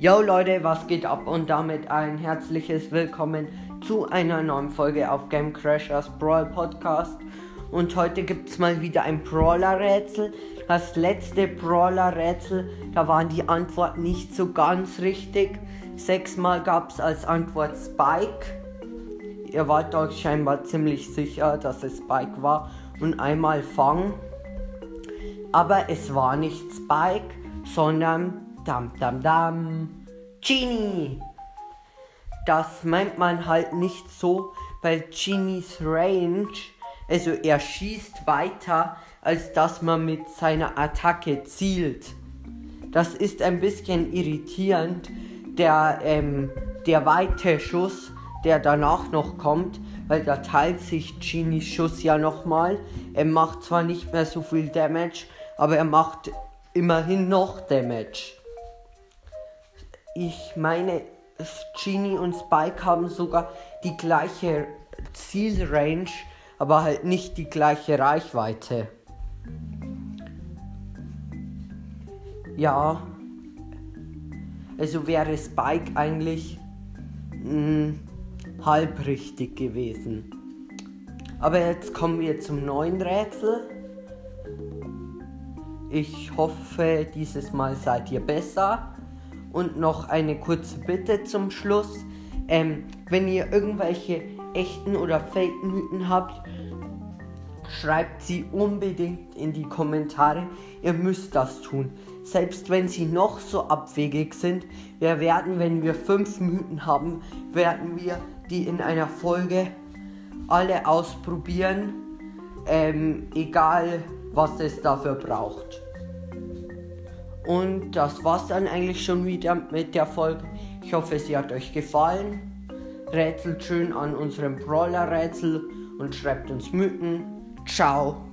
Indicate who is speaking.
Speaker 1: Yo Leute, was geht ab und damit ein herzliches Willkommen zu einer neuen Folge auf Game Crashers Brawl Podcast. Und heute gibt es mal wieder ein Brawler-Rätsel. Das letzte Brawler-Rätsel, da waren die Antworten nicht so ganz richtig. Sechsmal gab es als Antwort Spike. Ihr wart euch scheinbar ziemlich sicher, dass es Spike war. Und einmal Fang. Aber es war nicht Spike, sondern Dam, dam, dam. Genie. Das meint man halt nicht so, weil Genies Range, also er schießt weiter, als dass man mit seiner Attacke zielt. Das ist ein bisschen irritierend. Der, ähm, der weite Schuss, der danach noch kommt, weil da teilt sich Genies Schuss ja nochmal. Er macht zwar nicht mehr so viel Damage, aber er macht immerhin noch Damage. Ich meine, Genie und Spike haben sogar die gleiche Zielrange, aber halt nicht die gleiche Reichweite. Ja, also wäre Spike eigentlich mh, hm, halb richtig gewesen. Aber jetzt kommen wir zum neuen Rätsel. Ich hoffe, dieses Mal seid ihr besser. Und noch eine kurze Bitte zum Schluss. Ähm, wenn ihr irgendwelche echten oder fake Mythen habt, schreibt sie unbedingt in die Kommentare. Ihr müsst das tun. Selbst wenn sie noch so abwegig sind, wir werden, wenn wir fünf Mythen haben, werden wir die in einer Folge alle ausprobieren. Ähm, egal was es dafür braucht. Und das war's dann eigentlich schon wieder mit der Folge. Ich hoffe, sie hat euch gefallen. Rätselt schön an unserem Brawler-Rätsel und schreibt uns Mythen. Ciao.